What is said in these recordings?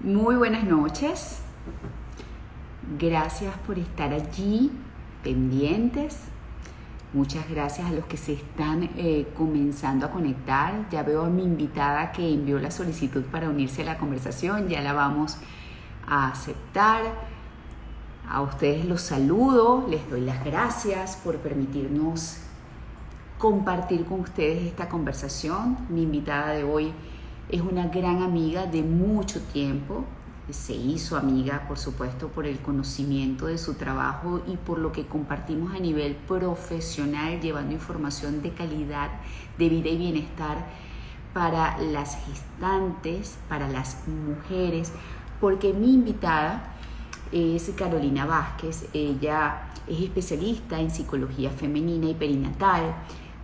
Muy buenas noches. Gracias por estar allí, pendientes. Muchas gracias a los que se están eh, comenzando a conectar. Ya veo a mi invitada que envió la solicitud para unirse a la conversación. Ya la vamos a aceptar. A ustedes los saludo, les doy las gracias por permitirnos compartir con ustedes esta conversación. Mi invitada de hoy una gran amiga de mucho tiempo. Se hizo amiga, por supuesto, por el conocimiento de su trabajo y por lo que compartimos a nivel profesional, llevando información de calidad, de vida y bienestar para las gestantes, para las mujeres, porque mi invitada es Carolina Vázquez. Ella es especialista en psicología femenina y perinatal.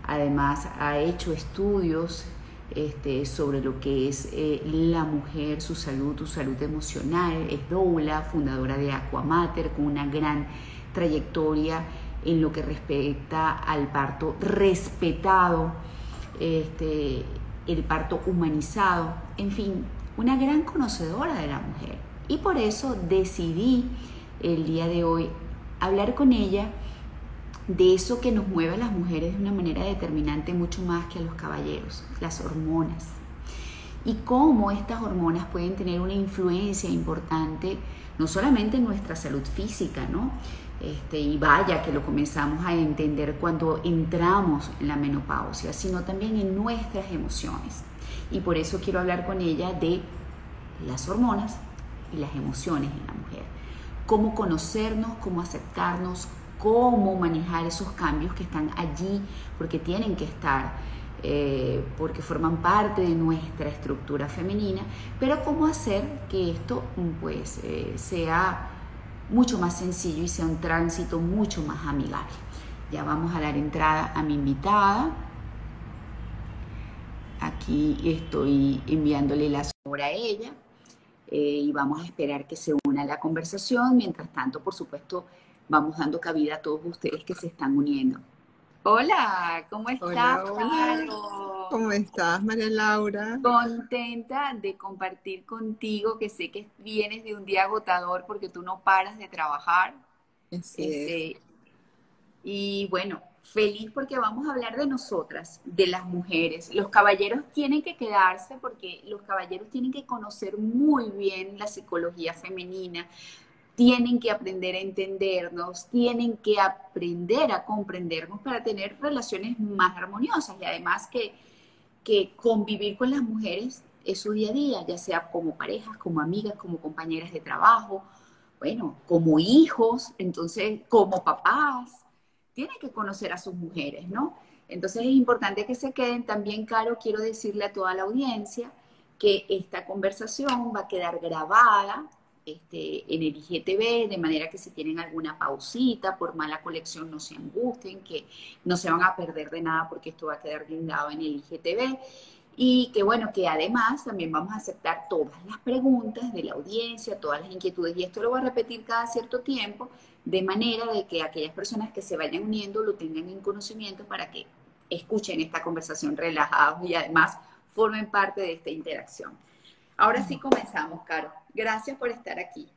Además, ha hecho estudios este, sobre lo que es eh, la mujer, su salud, su salud emocional. Es doula, fundadora de Aquamater, con una gran trayectoria en lo que respecta al parto respetado, este, el parto humanizado, en fin, una gran conocedora de la mujer. Y por eso decidí el día de hoy hablar con ella de eso que nos mueve a las mujeres de una manera determinante mucho más que a los caballeros, las hormonas. Y cómo estas hormonas pueden tener una influencia importante no solamente en nuestra salud física, ¿no? Este, y vaya que lo comenzamos a entender cuando entramos en la menopausia, sino también en nuestras emociones. Y por eso quiero hablar con ella de las hormonas y las emociones en la mujer. Cómo conocernos, cómo aceptarnos, cómo manejar esos cambios que están allí, porque tienen que estar, eh, porque forman parte de nuestra estructura femenina, pero cómo hacer que esto pues eh, sea mucho más sencillo y sea un tránsito mucho más amigable. Ya vamos a dar entrada a mi invitada. Aquí estoy enviándole la sobra a ella eh, y vamos a esperar que se una a la conversación. Mientras tanto, por supuesto, vamos dando cabida a todos ustedes que se están uniendo. Hola, ¿cómo estás? ¿Cómo estás, María Laura? Contenta de compartir contigo, que sé que vienes de un día agotador porque tú no paras de trabajar. Este, y bueno, feliz porque vamos a hablar de nosotras, de las mujeres. Los caballeros tienen que quedarse porque los caballeros tienen que conocer muy bien la psicología femenina, tienen que aprender a entendernos, tienen que aprender a comprendernos para tener relaciones más armoniosas y además que, que convivir con las mujeres es su día a día, ya sea como parejas, como amigas, como compañeras de trabajo, bueno, como hijos, entonces como papás, tienen que conocer a sus mujeres, ¿no? Entonces es importante que se queden. También, Caro, quiero decirle a toda la audiencia que esta conversación va a quedar grabada este, en el IGTV, de manera que si tienen alguna pausita por mala colección no se angustien, que no se van a perder de nada porque esto va a quedar blindado en el IGTV. Y que bueno, que además también vamos a aceptar todas las preguntas de la audiencia, todas las inquietudes, y esto lo voy a repetir cada cierto tiempo, de manera de que aquellas personas que se vayan uniendo lo tengan en conocimiento para que escuchen esta conversación relajados y además formen parte de esta interacción. Ahora sí comenzamos, Caro. Gracias por estar aquí.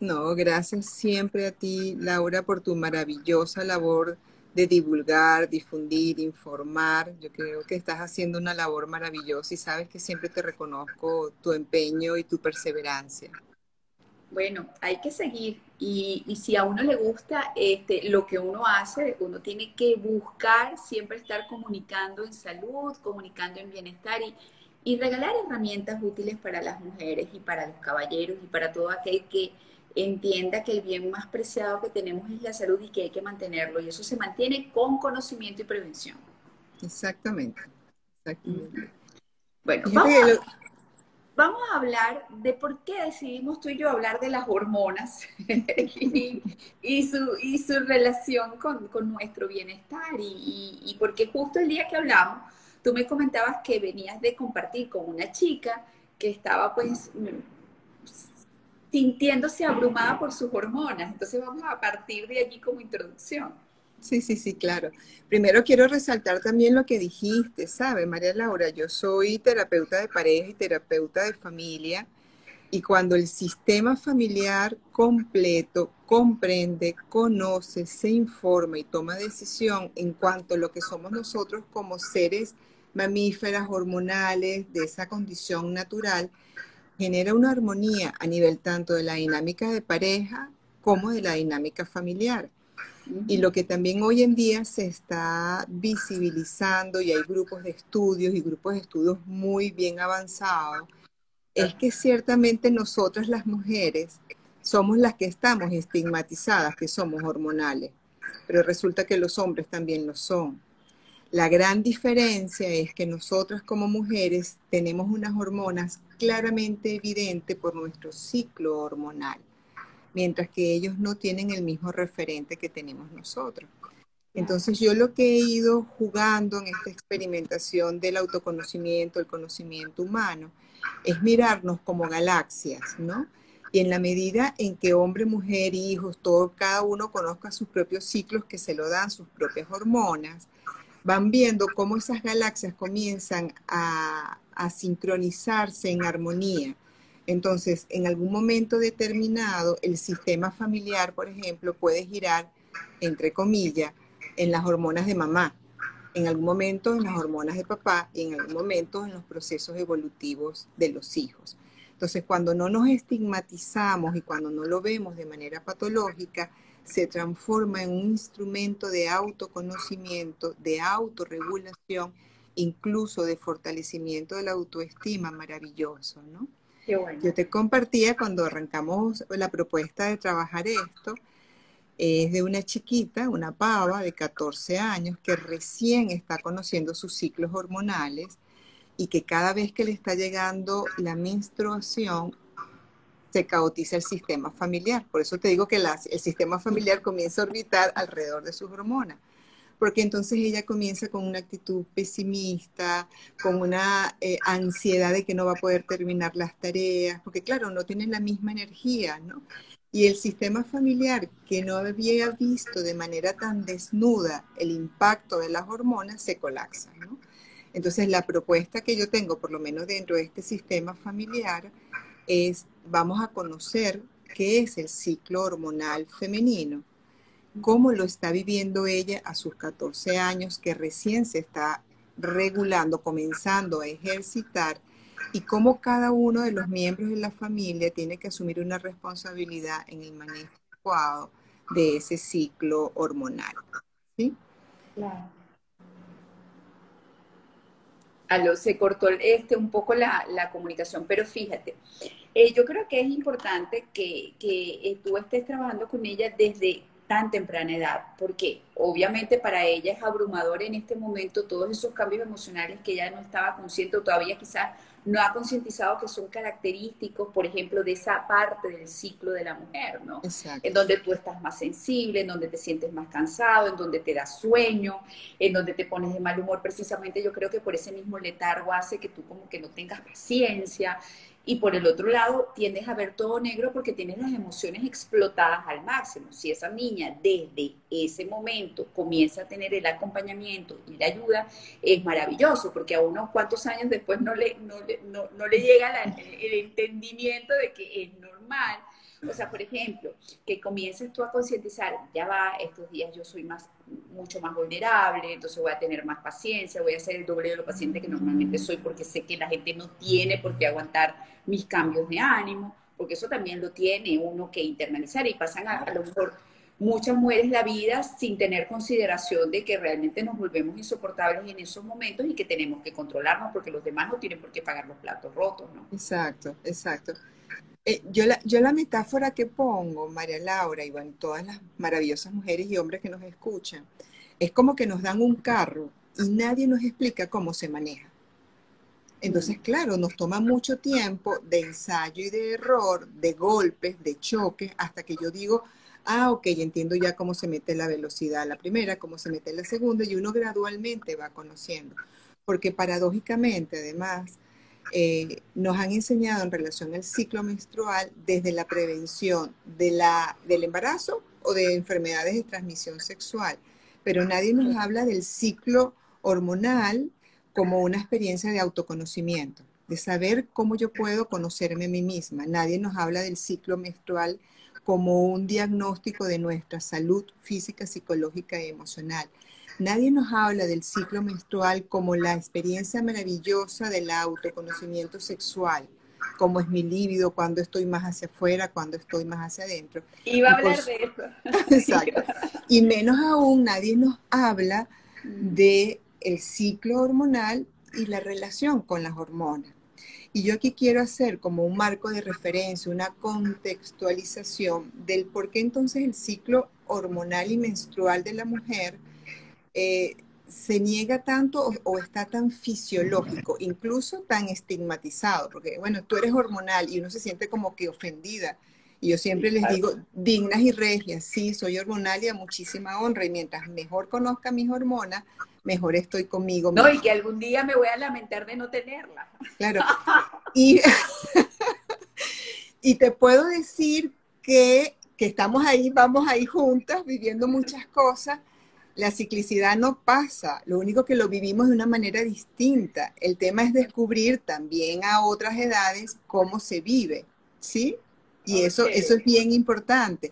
No, gracias siempre a ti, Laura, por tu maravillosa labor de divulgar, difundir, informar. Yo creo que estás haciendo una labor maravillosa y sabes que siempre te reconozco tu empeño y tu perseverancia. Bueno, hay que seguir y, si a uno le gusta este, lo que uno hace, uno tiene que buscar siempre estar comunicando en salud, comunicando en bienestar y, y regalar herramientas útiles para las mujeres y para los caballeros y para todo aquel que entienda que el bien más preciado que tenemos es la salud y que hay que mantenerlo. Y eso se mantiene con conocimiento y prevención. Exactamente. Bueno, vamos a, hablar de por qué decidimos tú y yo hablar de las hormonas y, su, y su relación con, nuestro bienestar. Y, y porque justo el día que hablamos, Tú me comentabas que venías de compartir con una chica que estaba pues sintiéndose abrumada por sus hormonas. Entonces vamos a partir de allí como introducción. Sí, sí, sí, claro. Primero quiero resaltar también lo que dijiste, ¿sabe, María Laura? Yo soy terapeuta de pareja y terapeuta de familia Y cuando el sistema familiar completo comprende, conoce, se informa y toma decisión en cuanto a lo que somos nosotros como seres mamíferas, hormonales, de esa condición natural, genera una armonía a nivel tanto de la dinámica de pareja como de la dinámica familiar. Y lo que también hoy en día se está visibilizando y hay grupos de estudios y grupos de estudios muy bien avanzados, es que ciertamente nosotras las mujeres somos las que estamos estigmatizadas, que somos hormonales, pero resulta que los hombres también lo son. La gran diferencia es que nosotras como mujeres tenemos unas hormonas claramente evidentes por nuestro ciclo hormonal, mientras que ellos no tienen el mismo referente que tenemos nosotros. Entonces yo lo que he ido jugando en esta experimentación del autoconocimiento, el conocimiento humano, es mirarnos como galaxias, ¿no? Y en la medida en que hombre, mujer, hijos, todo, cada uno conozca sus propios ciclos que se lo dan, sus propias hormonas, van viendo cómo esas galaxias comienzan a, sincronizarse en armonía. Entonces, en algún momento determinado, el sistema familiar, por ejemplo, puede girar, entre comillas, en las hormonas de mamá, en algún momento en las hormonas de papá y en algún momento en los procesos evolutivos de los hijos. Entonces, cuando no nos estigmatizamos y cuando no lo vemos de manera patológica, se transforma en un instrumento de autoconocimiento, de autorregulación, incluso de fortalecimiento de la autoestima maravilloso, ¿no? Yo te compartía cuando arrancamos la propuesta de trabajar esto, es de una chiquita, una pava de 14 años que recién está conociendo sus ciclos hormonales y que cada vez que le está llegando la menstruación se caotiza el sistema familiar. Por eso te digo que el sistema familiar comienza a orbitar alrededor de sus hormonas. Porque entonces ella comienza con una actitud pesimista, con una eh, ansiedad de que no va a poder terminar las tareas, porque claro, no tienen la misma energía, ¿no? Y el sistema familiar que no había visto de manera tan desnuda el impacto de las hormonas se colapsa, ¿no? Entonces la propuesta que yo tengo, por lo menos dentro de este sistema familiar, es vamos a conocer qué es el ciclo hormonal femenino, cómo lo está viviendo ella a sus 14 años, que recién se está regulando, comenzando a ejercitar, y cómo cada uno de los miembros de la familia tiene que asumir una responsabilidad en el manejo adecuado de ese ciclo hormonal. ¿Sí? Claro se cortó este un poco la, comunicación, pero fíjate, eh, yo creo que es importante que, que eh, tú estés trabajando con ella desde tan temprana edad, porque obviamente para ella es abrumador en este momento todos esos cambios emocionales que ella no estaba consciente o todavía quizás no ha concientizado que son característicos, por ejemplo, de esa parte del ciclo de la mujer, ¿no? En donde tú estás más sensible, en donde te sientes más cansado, en donde te da sueño, en donde te pones de mal humor. Precisamente yo creo que por ese mismo letargo hace que tú como que no tengas paciencia, y por el otro lado tiendes a ver todo negro porque tienes las emociones explotadas al máximo. Si esa niña desde ese momento comienza a tener el acompañamiento y la ayuda, es maravilloso porque a unos cuantos años después no le, no le, llega el entendimiento de que es normal o sea, por ejemplo, que comiences tú a concientizar, ya va, estos días yo soy más, mucho más vulnerable, entonces voy a tener más paciencia, voy a ser el doble de lo paciente que normalmente soy porque sé que la gente no tiene por qué aguantar mis cambios de ánimo, porque eso también lo tiene uno que internalizar y pasan a, a lo mejor muchas mujeres la vida sin tener consideración de que realmente nos volvemos insoportables en esos momentos y que tenemos que controlarnos porque los demás no tienen por qué pagar los platos rotos, ¿no? Exacto, exacto. Eh, yo, la, yo la metáfora que pongo, María Laura y todas las maravillosas mujeres y hombres que nos escuchan, es como que nos dan un carro y nadie nos explica cómo se maneja. Entonces, claro, nos toma mucho tiempo de ensayo y de error, de golpes, de choques, hasta que yo digo, ah, ok, entiendo ya cómo se mete la velocidad la primera, cómo se mete la segunda, y uno gradualmente va conociendo. Porque paradójicamente, además, eh, nos han enseñado en relación al ciclo menstrual desde la prevención de la, del embarazo o de enfermedades de transmisión sexual, pero nadie nos habla del ciclo hormonal como una experiencia de autoconocimiento. de saber cómo yo puedo conocerme a mí misma. Nadie nos habla del ciclo menstrual como un diagnóstico de nuestra salud física, psicológica y emocional. Nadie nos habla del ciclo menstrual como la experiencia maravillosa del autoconocimiento sexual, cómo es mi líbido, cuando estoy más hacia afuera, cuando estoy más hacia adentro. Y va a hablar de eso. Exacto. Y menos aún nadie nos habla mm. de el ciclo hormonal y la relación con las hormonas. Y yo aquí quiero hacer como un marco de referencia, una contextualización del por qué entonces el ciclo hormonal y menstrual de la mujer eh, se niega tanto o, está tan fisiológico, incluso tan estigmatizado, porque bueno, tú eres hormonal y uno se siente como que ofendida. Y yo siempre les digo, dignas y regias, sí, soy hormonal y a muchísima honra, y mientras mejor conozca mis hormonas, mejor estoy conmigo. No, y que algún día me voy a lamentar de no tenerla. Claro. Y, y te puedo decir que, que estamos ahí, vamos ahí juntas, viviendo muchas cosas. La ciclicidad no pasa, lo único que lo vivimos de una manera distinta. El tema es descubrir también a otras edades cómo se vive, ¿sí? Y eso, eso es bien importante,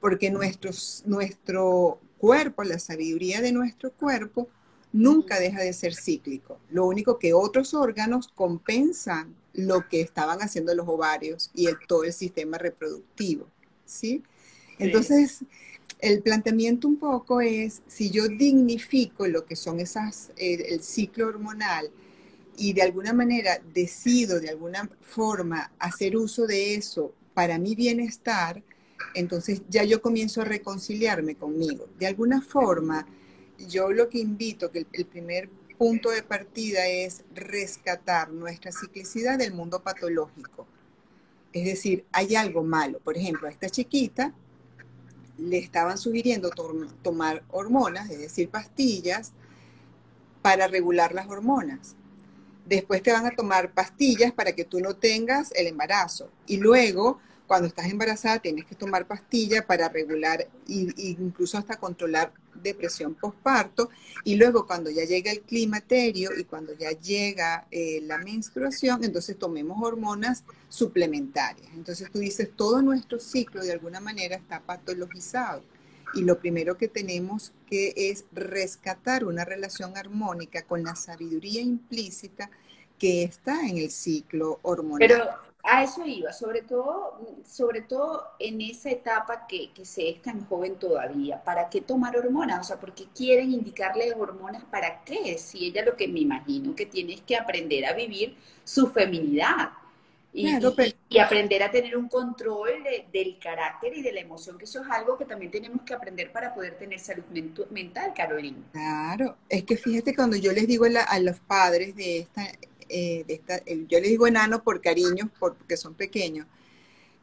porque nuestros, nuestro cuerpo, la sabiduría de nuestro cuerpo, nunca deja de ser cíclico. Lo único que otros órganos compensan lo que estaban haciendo los ovarios y todo el sistema reproductivo, ¿sí? Entonces, el planteamiento un poco es, si yo dignifico lo que son esas, el ciclo hormonal y de alguna manera decido de alguna forma hacer uso de eso para mi bienestar, entonces ya yo comienzo a reconciliarme conmigo. De alguna forma, yo lo que invito, que el, primer punto de partida es rescatar nuestra ciclicidad del mundo patológico. Es decir, hay algo malo. Por ejemplo, a esta chiquita le estaban sugiriendo tomar hormonas, es decir, pastillas, para regular las hormonas. Después te van a tomar pastillas para que tú no tengas el embarazo. Y luego cuando estás embarazada tienes que tomar pastillas para regular e incluso hasta controlar depresión postparto y luego cuando ya llega el climaterio y cuando ya llega eh, la menstruación, entonces tomemos hormonas suplementarias. Entonces tú dices, todo nuestro ciclo de alguna manera está patologizado y lo primero que tenemos que es rescatar una relación armónica con la sabiduría implícita que está en el ciclo hormonal. A eso iba, sobre todo, sobre todo en esa etapa que, que se es tan joven todavía. ¿Para qué tomar hormonas? O sea, ¿por qué quieren indicarle hormonas? ¿Para qué? Si ella lo que me imagino que tiene es que aprender a vivir su feminidad. Y, y, aprender a tener un control del carácter y de la emoción, que eso es algo que también tenemos que aprender para poder tener salud mental, Carolina. Claro, es que fíjate cuando yo les digo a los padres de esta eh, yo les digo enano por cariño, porque son pequeños,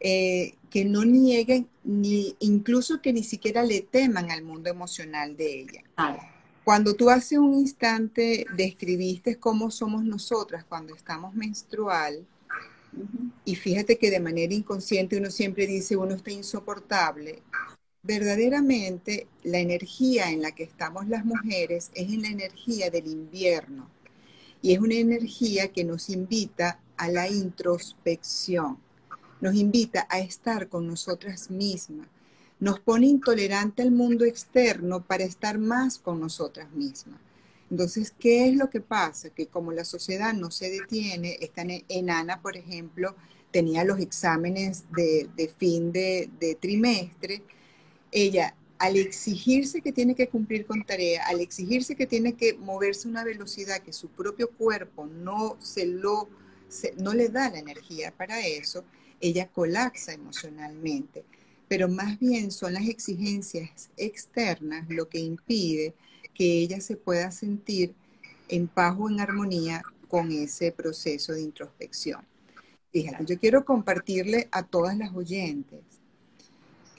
eh, que no nieguen, ni incluso que ni siquiera le teman al mundo emocional de ella. Cuando tú hace un instante describiste cómo somos nosotras cuando estamos menstrual, y fíjate que de manera inconsciente uno siempre dice uno está insoportable, verdaderamente la energía en la que estamos las mujeres es en la energía del invierno y es una energía que nos invita a la introspección, nos invita a estar con nosotras mismas, nos pone intolerante al mundo externo para estar más con nosotras mismas. Entonces, ¿qué es lo que pasa? Que como la sociedad no se detiene, esta enana, por ejemplo, tenía los exámenes de, fin de, de trimestre, ella al exigirse que tiene que cumplir con tarea, al exigirse que tiene que moverse a una velocidad que su propio cuerpo no se lo no le da la energía para eso, ella colapsa emocionalmente. Pero más bien son las exigencias externas lo que impide que ella se pueda sentir en paz o en armonía con ese proceso de introspección. Fíjate, yo quiero compartirle a todas las oyentes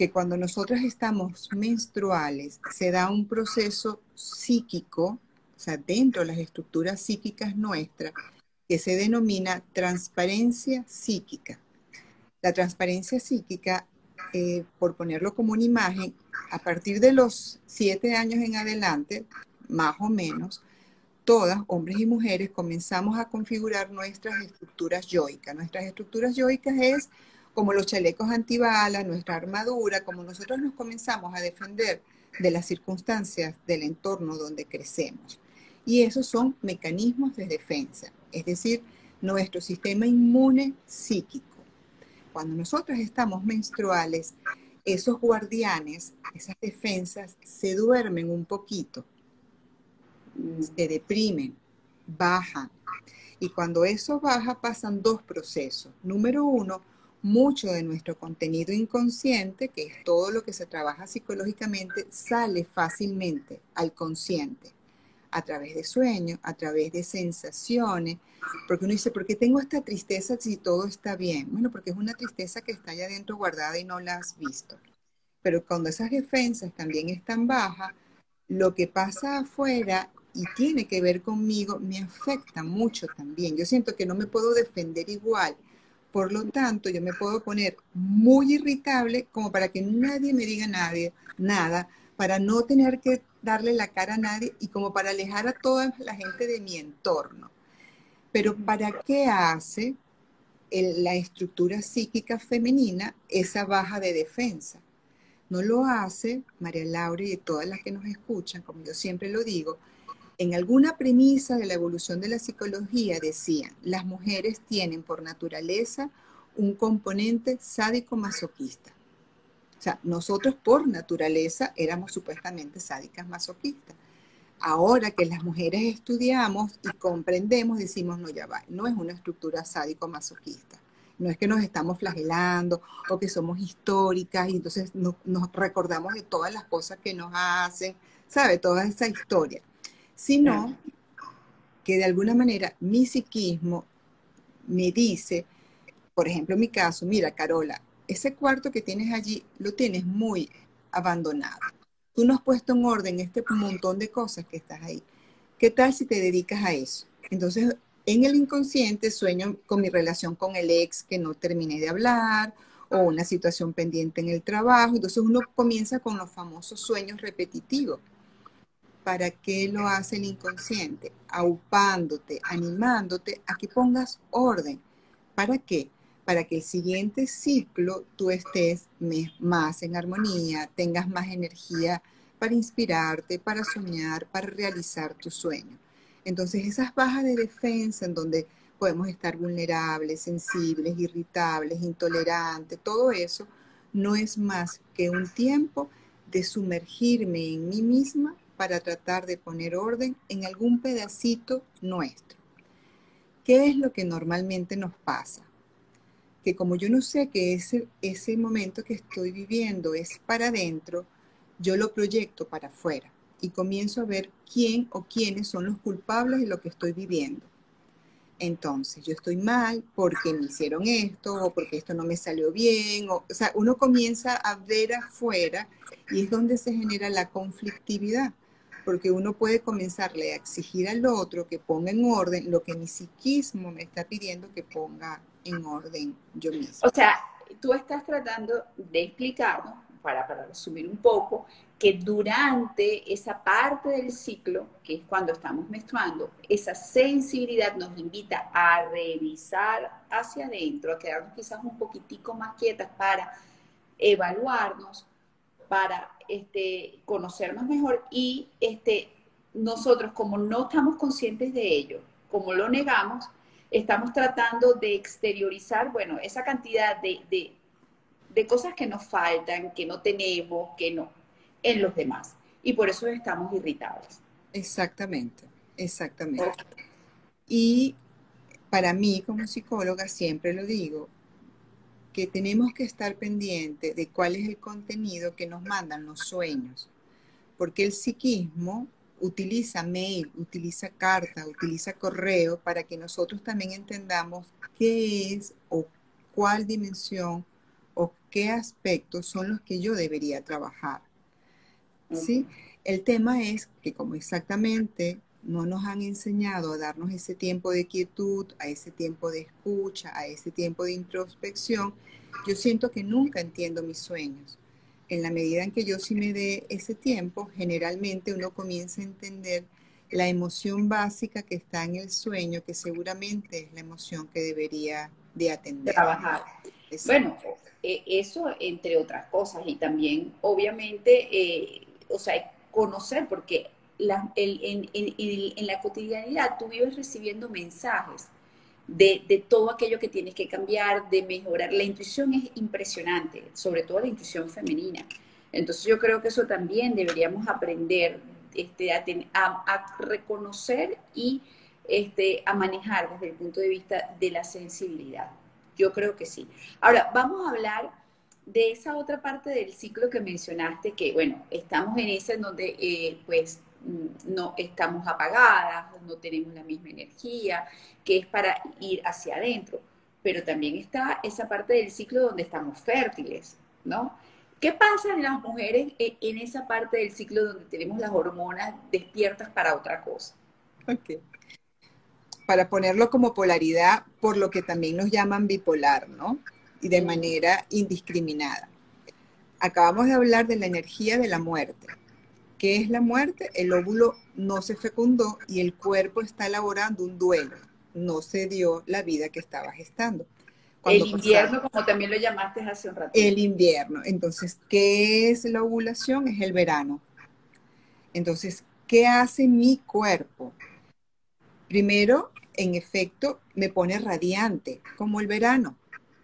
que cuando nosotras estamos menstruales se da un proceso psíquico, o sea, dentro de las estructuras psíquicas nuestras, que se denomina transparencia psíquica. La transparencia psíquica, eh, por ponerlo como una imagen, a partir de los siete años en adelante, más o menos, todas, hombres y mujeres, comenzamos a configurar nuestras estructuras yoicas. Nuestras estructuras yoicas es como los chalecos antibalas, nuestra armadura, como nosotros nos comenzamos a defender de las circunstancias del entorno donde crecemos. Y esos son mecanismos de defensa, es decir, nuestro sistema inmune psíquico. Cuando nosotros estamos menstruales, esos guardianes, esas defensas, se duermen un poquito, se deprimen, bajan. Y cuando eso baja, pasan dos procesos. Número uno, mucho de nuestro contenido inconsciente, que es todo lo que se trabaja psicológicamente, sale fácilmente al consciente a través de sueños, a través de sensaciones, porque uno dice, ¿por qué tengo esta tristeza si todo está bien? Bueno, porque es una tristeza que está allá adentro guardada y no la has visto. Pero cuando esas defensas también están bajas, lo que pasa afuera y tiene que ver conmigo me afecta mucho también. Yo siento que no me puedo defender igual. Por lo tanto, yo me puedo poner muy irritable como para que nadie me diga nadie, nada, para no tener que darle la cara a nadie y como para alejar a toda la gente de mi entorno. Pero ¿para qué hace la estructura psíquica femenina esa baja de defensa? No lo hace María Laura y todas las que nos escuchan, como yo siempre lo digo, en alguna premisa de la evolución de la psicología decían, las mujeres tienen por naturaleza un componente sádico-masoquista. O sea, nosotros por naturaleza éramos supuestamente sádicas masoquistas. Ahora que las mujeres estudiamos y comprendemos, decimos, no, ya va, no es una estructura sádico-masoquista. No es que nos estamos flagelando o que somos históricas y entonces nos, recordamos de todas las cosas que nos hacen, ¿sabe? Toda esa historia. Sino que de alguna manera mi psiquismo me dice, por ejemplo, en mi caso, mira, Carola, ese cuarto que tienes allí lo tienes muy abandonado. Tú no has puesto en orden este montón de cosas que estás ahí. ¿Qué tal si te dedicas a eso? Entonces, en el inconsciente sueño con mi relación con el ex que no terminé de hablar o una situación pendiente en el trabajo. Entonces uno comienza con los famosos sueños repetitivos. ¿Para qué lo hace el inconsciente? Aupándote, animándote a que pongas orden. ¿Para qué? para que el siguiente ciclo tú estés más en armonía, tengas más energía para inspirarte, para soñar, para realizar tu sueño. Entonces esas bajas de defensa en donde podemos estar vulnerables, sensibles, irritables, intolerantes, todo eso no es más que un tiempo de sumergirme en mí misma para tratar de poner orden en algún pedacito nuestro. ¿Qué es lo que normalmente nos pasa? que como yo no sé que ese, ese momento que estoy viviendo es para adentro, yo lo proyecto para afuera y comienzo a ver quién o quiénes son los culpables de lo que estoy viviendo. Entonces, yo estoy mal porque me hicieron esto o porque esto no me salió bien. O, o sea, uno comienza a ver afuera y es donde se genera la conflictividad porque uno puede comenzarle a exigir al otro que ponga en orden lo que mi psiquismo me está pidiendo que ponga en orden yo mismo. O sea, tú estás tratando de explicarnos, para, para resumir un poco, que durante esa parte del ciclo, que es cuando estamos menstruando, esa sensibilidad nos invita a revisar hacia adentro, a quedarnos quizás un poquitico más quietas para evaluarnos, para este, conocernos mejor y este, nosotros como no estamos conscientes de ello, como lo negamos, estamos tratando de exteriorizar, bueno, esa cantidad de, de, cosas que nos faltan, que no tenemos, que no, en los demás. Y por eso estamos irritables. Exactamente, exactamente. Y para mí como psicóloga siempre lo digo, que tenemos que estar pendientes de cuál es el contenido que nos mandan los sueños, porque el psiquismo utiliza mail, utiliza carta, utiliza correo para que nosotros también entendamos qué es o cuál dimensión o qué aspectos son los que yo debería trabajar. ¿Sí? El tema es que como exactamente no nos han enseñado a darnos ese tiempo de quietud, a ese tiempo de escucha, a ese tiempo de introspección, yo siento que nunca entiendo mis sueños. En la medida en que yo sí me dé ese tiempo, generalmente uno comienza a entender la emoción básica que está en el sueño, que seguramente es la emoción que debería de atender. Trabajar. Bueno, e, eso entre otras cosas y también obviamente, eh, o sea, conocer, porque en, en, la cotidianidad tú vives recibiendo mensajes de, de, todo aquello que tienes que cambiar, de mejorar. La intuición es impresionante, sobre todo la intuición femenina. Entonces yo creo que eso también deberíamos aprender este, a, reconocer y este, a manejar desde el punto de vista de la sensibilidad. Yo creo que sí. Ahora, vamos a hablar de esa otra parte del ciclo que mencionaste, que bueno, estamos en esa en donde eh, pues no estamos apagadas, no tenemos la misma energía, que es para ir hacia adentro. Pero también está esa parte del ciclo donde estamos fértiles, ¿no? ¿Qué pasa en las mujeres e, en esa parte del ciclo donde tenemos las hormonas despiertas para otra cosa? Ok. Para ponerlo como polaridad, por lo que también nos llaman bipolar, ¿no? Y de manera indiscriminada. Acabamos de hablar de la energía de la muerte. ¿Qué es la muerte? El óvulo no se fecundó y el cuerpo está elaborando un duelo. No se dio la vida que estaba gestando el invierno, como también lo llamaste hace un rato. El invierno. Entonces, ¿qué es la ovulación? Es el verano. Entonces, ¿qué hace mi cuerpo? Primero, en efecto, me pone radiante, como el verano.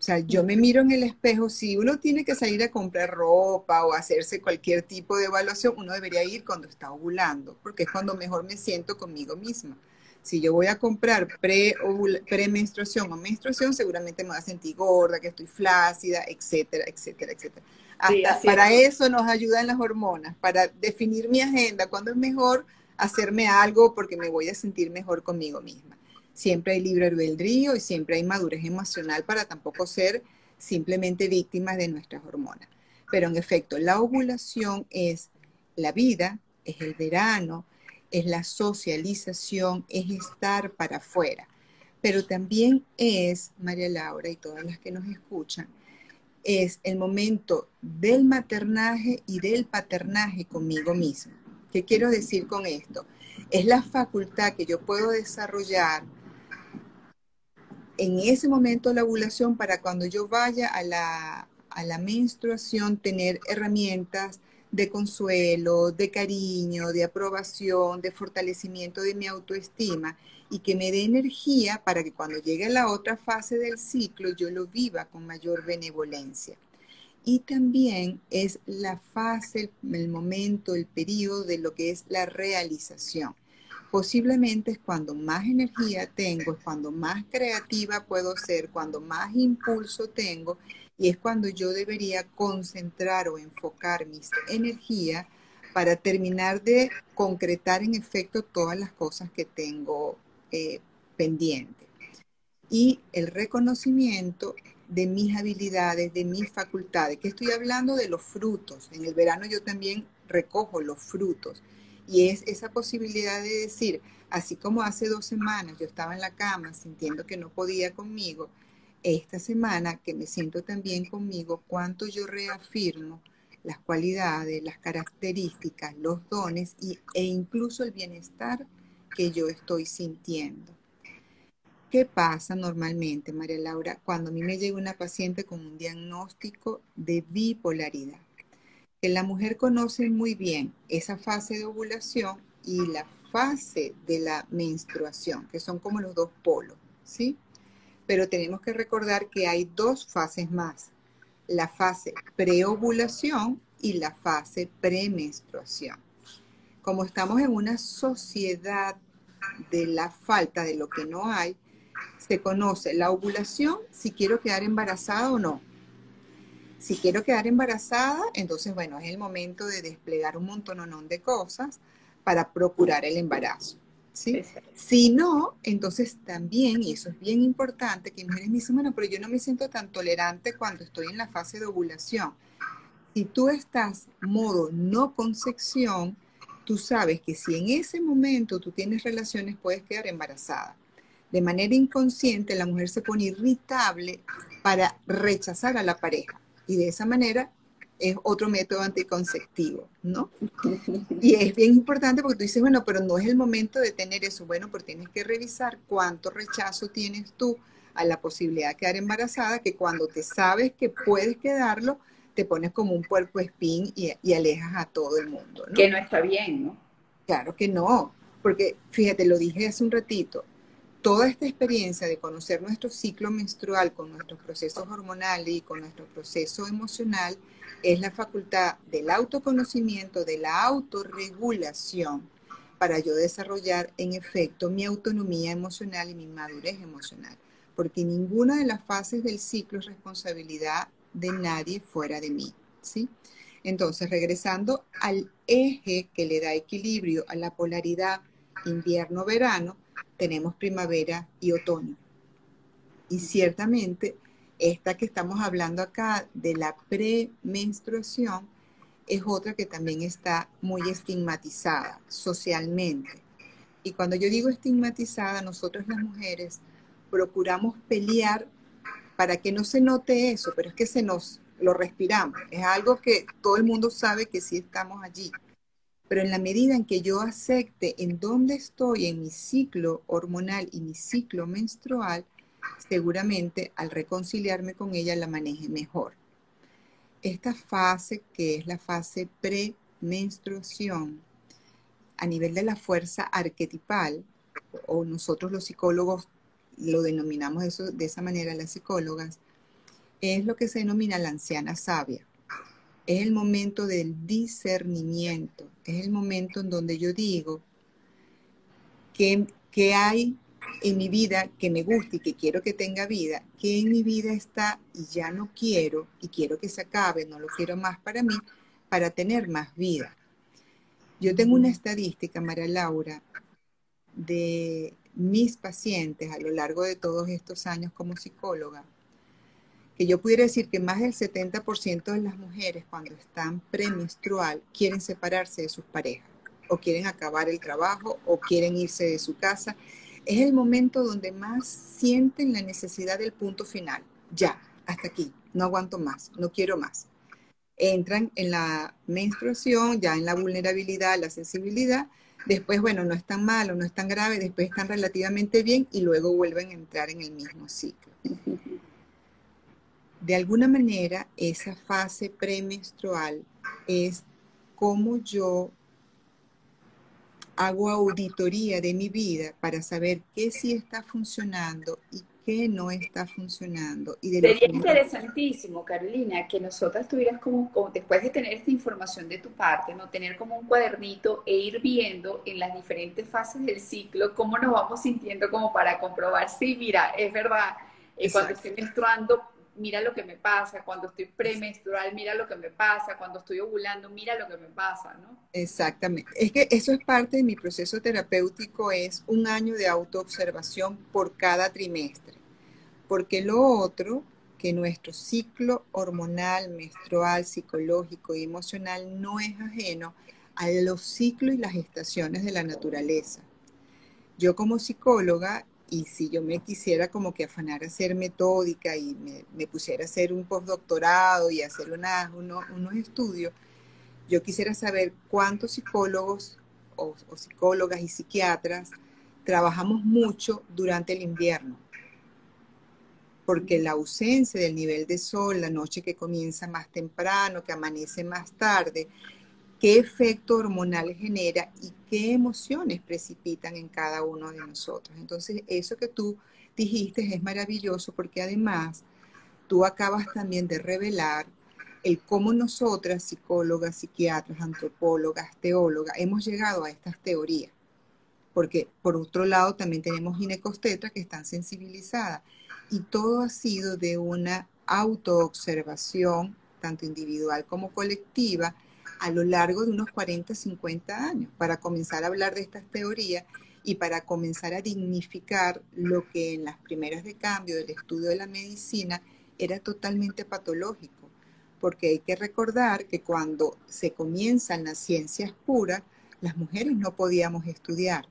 O sea, yo me miro en el espejo, si uno tiene que salir a comprar ropa o hacerse cualquier tipo de evaluación, uno debería ir cuando está ovulando, porque es cuando mejor me siento conmigo misma. Si yo voy a comprar premenstruación o menstruación, seguramente me voy a sentir gorda, que estoy flácida, etcétera, etcétera, etcétera. Hasta para eso nos ayudan las hormonas, para definir mi agenda, cuándo es mejor hacerme algo porque me voy a sentir mejor conmigo misma. Siempre hay libre albedrío y siempre hay madurez emocional para tampoco ser simplemente víctimas de nuestras hormonas. Pero en efecto, la ovulación es la vida, es el verano, es la socialización, es estar para afuera. Pero también es, María Laura y todas las que nos escuchan, es el momento del maternaje y del paternaje conmigo mismo. ¿Qué quiero decir con esto? Es la facultad que yo puedo desarrollar en ese momento la ovulación para cuando yo vaya a la, a la menstruación tener herramientas de consuelo, de cariño, de aprobación, de fortalecimiento de mi autoestima y que me dé energía para que cuando llegue a la otra fase del ciclo yo lo viva con mayor benevolencia. Y también es la fase, el momento, el periodo de lo que es la realización. Posiblemente es cuando más energía tengo, es cuando más creativa puedo ser, cuando más impulso tengo y es cuando yo debería concentrar o enfocar mis energías para terminar de concretar en efecto todas las cosas que tengo eh, pendientes. Y el reconocimiento de mis habilidades, de mis facultades, que estoy hablando de los frutos. En el verano yo también recojo los frutos. Y es esa posibilidad de decir, así como hace dos semanas yo estaba en la cama sintiendo que no podía conmigo, esta semana que me siento también conmigo, cuánto yo reafirmo las cualidades, las características, los dones y, e incluso el bienestar que yo estoy sintiendo. ¿Qué pasa normalmente, María Laura, cuando a mí me llega una paciente con un diagnóstico de bipolaridad? La mujer conoce muy bien esa fase de ovulación y la fase de la menstruación, que son como los dos polos, ¿sí? pero tenemos que recordar que hay dos fases más, la fase preovulación y la fase premenstruación. Como estamos en una sociedad de la falta de lo que no hay, se conoce la ovulación si quiero quedar embarazada o no. Si quiero quedar embarazada, entonces, bueno, es el momento de desplegar un montón de cosas para procurar el embarazo. Si no, entonces también, y eso es bien importante, que mujeres me dicen, bueno, pero yo no me siento tan tolerante cuando estoy en la fase de ovulación. Si tú estás modo no concepción, tú sabes que si en ese momento tú tienes relaciones, puedes quedar embarazada. De manera inconsciente, la mujer se pone irritable para rechazar a la pareja y de esa manera es otro método anticonceptivo, ¿no? Y es bien importante porque tú dices, bueno, pero no es el momento de tener eso. Bueno, porque tienes que revisar cuánto rechazo tienes tú a la posibilidad de quedar embarazada, que cuando te sabes que puedes quedarlo, te pones como un puerco espín y, y alejas a todo el mundo. ¿no? Que no está bien, ¿no? Claro que no, porque fíjate, lo dije hace un ratito, toda esta experiencia de conocer nuestro ciclo menstrual con nuestros procesos hormonales y con nuestro proceso emocional es la facultad del autoconocimiento, de la autorregulación para yo desarrollar en efecto mi autonomía emocional y mi madurez emocional. Porque ninguna de las fases del ciclo es responsabilidad de nadie fuera de mí. ¿sí? Entonces, regresando al eje que le da equilibrio a la polaridad invierno-verano, tenemos primavera y otoño. Y ciertamente, esta que estamos hablando acá de la premenstruación es otra que también está muy estigmatizada socialmente. Y cuando yo digo estigmatizada, nosotros las mujeres procuramos pelear para que no se note eso, pero es que se nos lo respiramos. Es algo que todo el mundo sabe que sí estamos allí. Pero en la medida en que yo acepte en dónde estoy en mi ciclo hormonal y mi ciclo menstrual, seguramente al reconciliarme con ella la maneje mejor. Esta fase, que es la fase premenstruación, a nivel de la fuerza arquetipal, o nosotros los psicólogos lo denominamos eso, de esa manera las psicólogas, es lo que se denomina la anciana sabia. Es el momento del discernimiento, es el momento en donde yo digo que, que hay en mi vida que me gusta y que quiero que tenga vida, que en mi vida está y ya no quiero y quiero que se acabe, no lo quiero más para mí, para tener más vida. Yo tengo una estadística, María Laura, de mis pacientes a lo largo de todos estos años como psicóloga, que yo pudiera decir que más del 70% de las mujeres cuando están premenstrual quieren separarse de sus parejas o quieren acabar el trabajo o quieren irse de su casa. Es el momento donde más sienten la necesidad del punto final. Ya, hasta aquí, no aguanto más, no quiero más. Entran en la menstruación, ya en la vulnerabilidad, la sensibilidad. Después, bueno, no es tan malo, no es tan grave, después están relativamente bien y luego vuelven a entrar en el mismo ciclo de alguna manera esa fase premenstrual es como yo hago auditoría de mi vida para saber qué sí está funcionando y qué no está funcionando. Y Sería interesantísimo, Carolina, que nosotras tuvieras como, como, después de tener esta información de tu parte, no tener como un cuadernito e ir viendo en las diferentes fases del ciclo cómo nos vamos sintiendo como para comprobar, sí, mira, es verdad, eh, cuando estoy menstruando mira lo que me pasa, cuando estoy premenstrual, mira lo que me pasa, cuando estoy ovulando, mira lo que me pasa, ¿no? Exactamente. Es que eso es parte de mi proceso terapéutico, es un año de autoobservación por cada trimestre, porque lo otro, que nuestro ciclo hormonal, menstrual, psicológico y emocional no es ajeno a los ciclos y las estaciones de la naturaleza. Yo como psicóloga y si yo me quisiera como que afanar a ser metódica y me, pusiera a hacer un postdoctorado y hacer una, unos estudios, yo quisiera saber cuántos psicólogos o, o, psicólogas y psiquiatras trabajamos mucho durante el invierno. Porque la ausencia del nivel de sol, la noche que comienza más temprano, que amanece más tarde, qué efecto hormonal genera y qué emociones precipitan en cada uno de nosotros. Entonces, eso que tú dijiste es maravilloso porque además tú acabas también de revelar el cómo nosotras, psicólogas, psiquiatras, antropólogas, teólogas, hemos llegado a estas teorías. Porque por otro lado también tenemos ginecostetras que están sensibilizadas. Y todo ha sido de una autoobservación, tanto individual como colectiva, a lo largo de unos 40, 50 años para comenzar a hablar de estas teorías y para comenzar a dignificar lo que en las primeras de cambio del estudio de la medicina era totalmente patológico, porque hay que recordar que cuando se comienzan las ciencias puras, las mujeres no podíamos estudiar.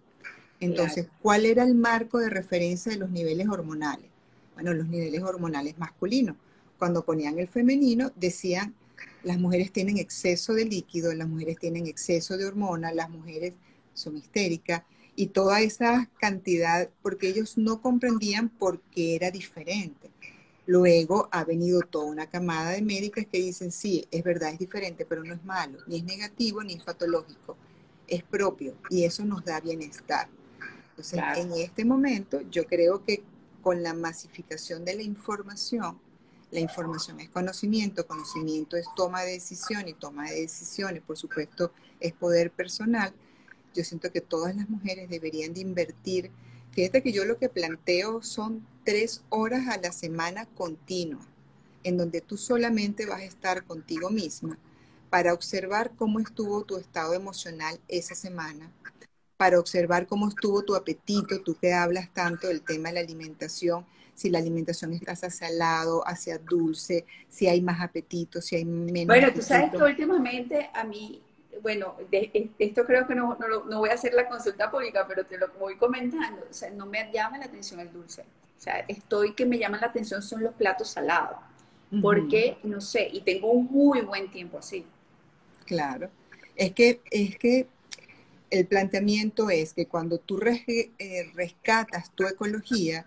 Entonces, ¿cuál era el marco de referencia de los niveles hormonales? Bueno, los niveles hormonales masculinos. Cuando ponían el femenino, decían las mujeres tienen exceso de líquido, las mujeres tienen exceso de hormonas, las mujeres son histéricas y toda esa cantidad, porque ellos no comprendían por qué era diferente. Luego ha venido toda una camada de médicas que dicen, sí, es verdad, es diferente, pero no es malo, ni es negativo, ni es patológico, es propio y eso nos da bienestar. Entonces, en este momento, yo creo que con la masificación de la información, la información es conocimiento, conocimiento es toma de decisión y toma de decisiones, por supuesto, es poder personal. Yo siento que todas las mujeres deberían de invertir. Fíjate que yo lo que planteo son tres horas a la semana continua, en donde tú solamente vas a estar contigo misma para observar cómo estuvo tu estado emocional esa semana, para observar cómo estuvo tu apetito, tú que hablas tanto del tema de la alimentación, si la alimentación está hacia salado, hacia dulce, si hay más apetito, si hay menos. Bueno, tú sabes que últimamente a mí, bueno, de, esto creo que no, no, voy a hacer la consulta pública, pero te lo voy comentando, o sea, no me llama la atención el dulce. O sea, estoy que me llama la atención son los platos salados. Porque, no sé, y tengo un muy buen tiempo así. Claro. Es que, es que el planteamiento es que cuando tú eh, rescatas tu ecología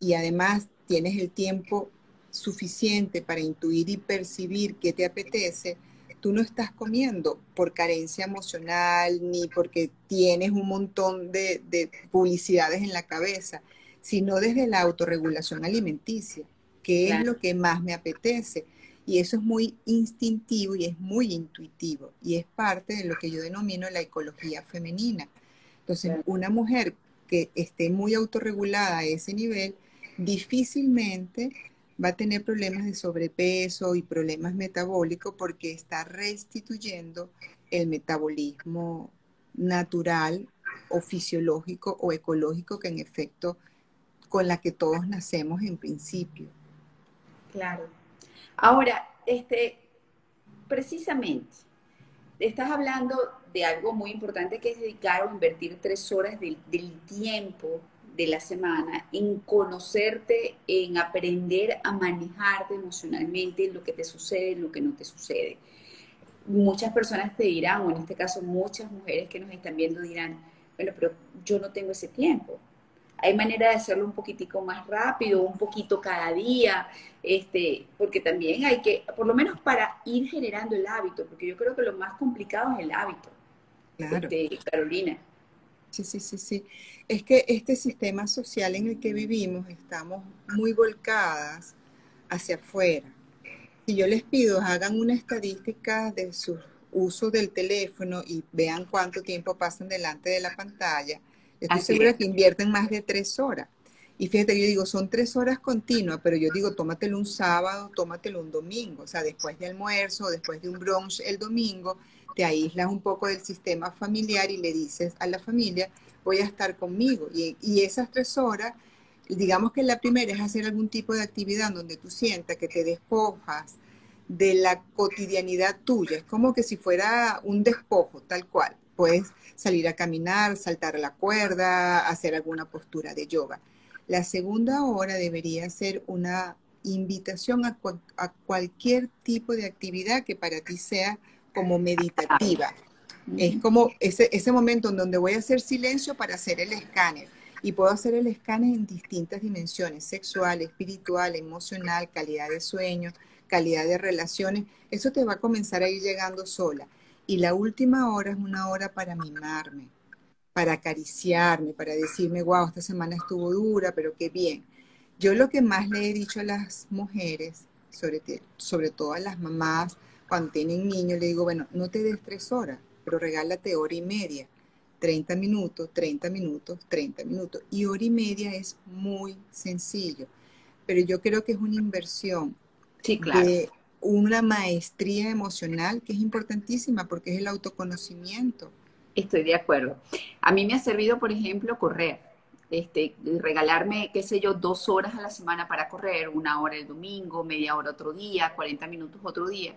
y además tienes el tiempo suficiente para intuir y percibir qué te apetece, tú no estás comiendo por carencia emocional ni porque tienes un montón de, de publicidades en la cabeza, sino desde la autorregulación alimenticia, que es lo que más me apetece. Y eso es muy instintivo y es muy intuitivo y es parte de lo que yo denomino la ecología femenina. Entonces, una mujer que esté muy autorregulada a ese nivel, difícilmente va a tener problemas de sobrepeso y problemas metabólicos porque está restituyendo el metabolismo natural o fisiológico o ecológico que en efecto con la que todos nacemos en principio. Claro. Ahora, este, precisamente, estás hablando de algo muy importante que es dedicar o invertir tres horas del, tiempo de la semana en conocerte, en aprender a manejarte emocionalmente, lo que te sucede, lo que no te sucede. Muchas personas te dirán, o en este caso muchas mujeres que nos están viendo dirán, bueno, pero yo no tengo ese tiempo hay manera de hacerlo un poquitico más rápido, un poquito cada día, este, porque también hay que, por lo menos para ir generando el hábito, porque yo creo que lo más complicado es el hábito. Claro. Este, Carolina. Sí, sí, sí, sí. Es que este sistema social en el que vivimos estamos muy volcadas hacia afuera. Si yo les pido hagan una estadística de su uso del teléfono y vean cuánto tiempo pasan delante de la pantalla, Estoy segura que invierten más de tres horas. Y fíjate, yo digo, son tres horas continuas, pero yo digo, tómatelo un sábado, tómatelo un domingo, o sea, después de almuerzo, después de un brunch el domingo, te aíslas un poco del sistema familiar y le dices a la familia, voy a estar conmigo. Y, y esas tres horas, digamos que la primera es hacer algún tipo de actividad donde tú sientas que te despojas de la cotidianidad tuya, es como que si fuera un despojo, tal cual puedes salir a caminar, saltar la cuerda, hacer alguna postura de yoga. La segunda hora debería ser una invitación a, cualquier tipo de actividad que para ti sea como meditativa. Es como ese, ese momento en donde voy a hacer silencio para hacer el escáner. Y puedo hacer el escáner en distintas dimensiones, sexual, espiritual, emocional, calidad de sueño, calidad de relaciones. Eso te va a comenzar a ir llegando sola. Y la última hora es una hora para mimarme, para acariciarme, para decirme, wow, esta semana estuvo dura, pero qué bien. Yo lo que más le he dicho a las mujeres, sobre, sobre todo a las mamás, cuando tienen niños, le digo, bueno, no te des tres horas, pero regálate hora y media. 30 minutos, 30 minutos, 30 minutos. Y hora y media es muy sencillo, pero yo creo que es una inversión sí, claro una maestría emocional que es importantísima porque es el autoconocimiento. Estoy de acuerdo. A mí me ha servido, por ejemplo, correr. Este, regalarme, qué sé yo, dos horas a la semana para correr, una hora el domingo, media hora otro día, 40 minutos otro día.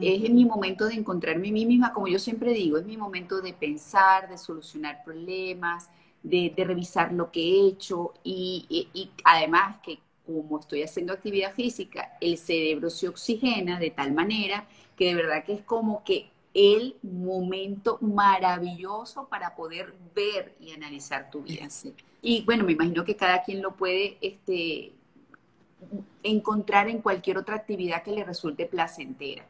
Es mi momento de encontrarme a mí misma, como yo siempre digo, es mi momento de pensar, de solucionar problemas, de, revisar lo que he hecho y, y además que como estoy haciendo actividad física, el cerebro se oxigena de tal manera que de verdad que es como que el momento maravilloso para poder ver y analizar tu vida. Y bueno, me imagino que cada quien lo puede este, encontrar en cualquier otra actividad que le resulte placentera.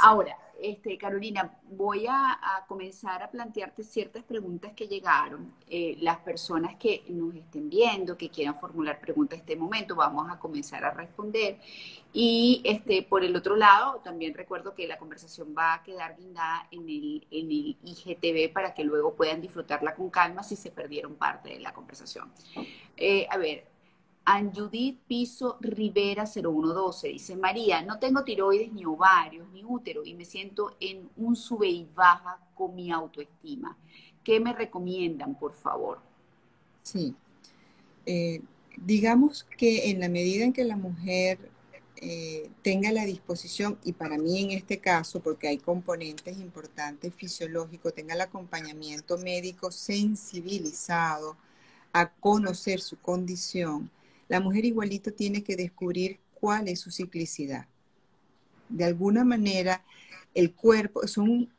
Ahora, este, Carolina, voy a, comenzar a plantearte ciertas preguntas que llegaron. Eh, las personas que nos estén viendo, que quieran formular preguntas en este momento, vamos a comenzar a responder. Y este, por el otro lado, también recuerdo que la conversación va a quedar guindada en el, en el IGTV para que luego puedan disfrutarla con calma si se perdieron parte de la conversación. Eh, a ver, Anjudith Piso Rivera 0112 dice, María, no tengo tiroides ni ovarios ni útero y me siento en un sube y baja con mi autoestima. ¿Qué me recomiendan, por favor? Sí. Eh, digamos que en la medida en que la mujer eh, tenga la disposición, y para mí en este caso, porque hay componentes importantes fisiológicos, tenga el acompañamiento médico sensibilizado a conocer su condición, la mujer igualito tiene que descubrir cuál es su ciclicidad. De alguna manera, el cuerpo, son,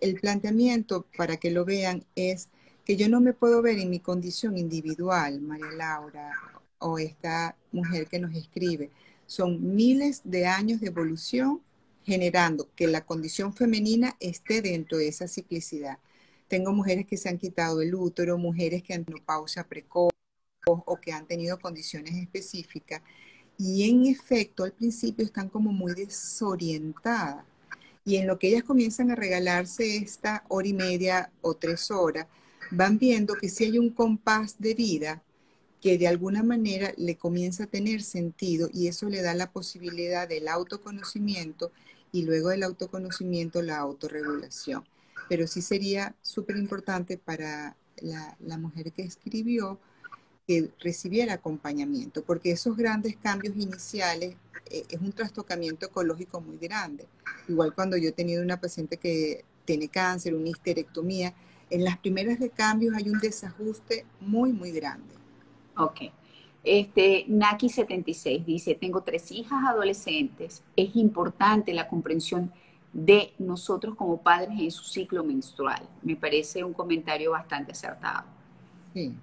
el planteamiento para que lo vean es que yo no me puedo ver en mi condición individual, María Laura, o esta mujer que nos escribe. Son miles de años de evolución generando que la condición femenina esté dentro de esa ciclicidad. Tengo mujeres que se han quitado el útero, mujeres que han tenido pausa precoz, o que han tenido condiciones específicas y en efecto al principio están como muy desorientadas. Y en lo que ellas comienzan a regalarse esta hora y media o tres horas, van viendo que si hay un compás de vida que de alguna manera le comienza a tener sentido y eso le da la posibilidad del autoconocimiento y luego del autoconocimiento la autorregulación. Pero sí sería súper importante para la, la mujer que escribió que recibiera acompañamiento, porque esos grandes cambios iniciales eh, es un trastocamiento ecológico muy grande. Igual cuando yo he tenido una paciente que tiene cáncer, una histerectomía, en las primeras de cambios hay un desajuste muy, muy grande. Ok. Este, Naki76 dice, tengo tres hijas adolescentes, es importante la comprensión de nosotros como padres en su ciclo menstrual. Me parece un comentario bastante acertado. Sí,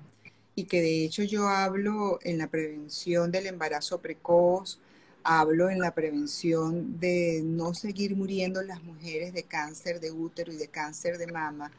y que de hecho yo hablo en la prevención del embarazo precoz, hablo en la prevención de no seguir muriendo las mujeres de cáncer de útero y de cáncer de mama,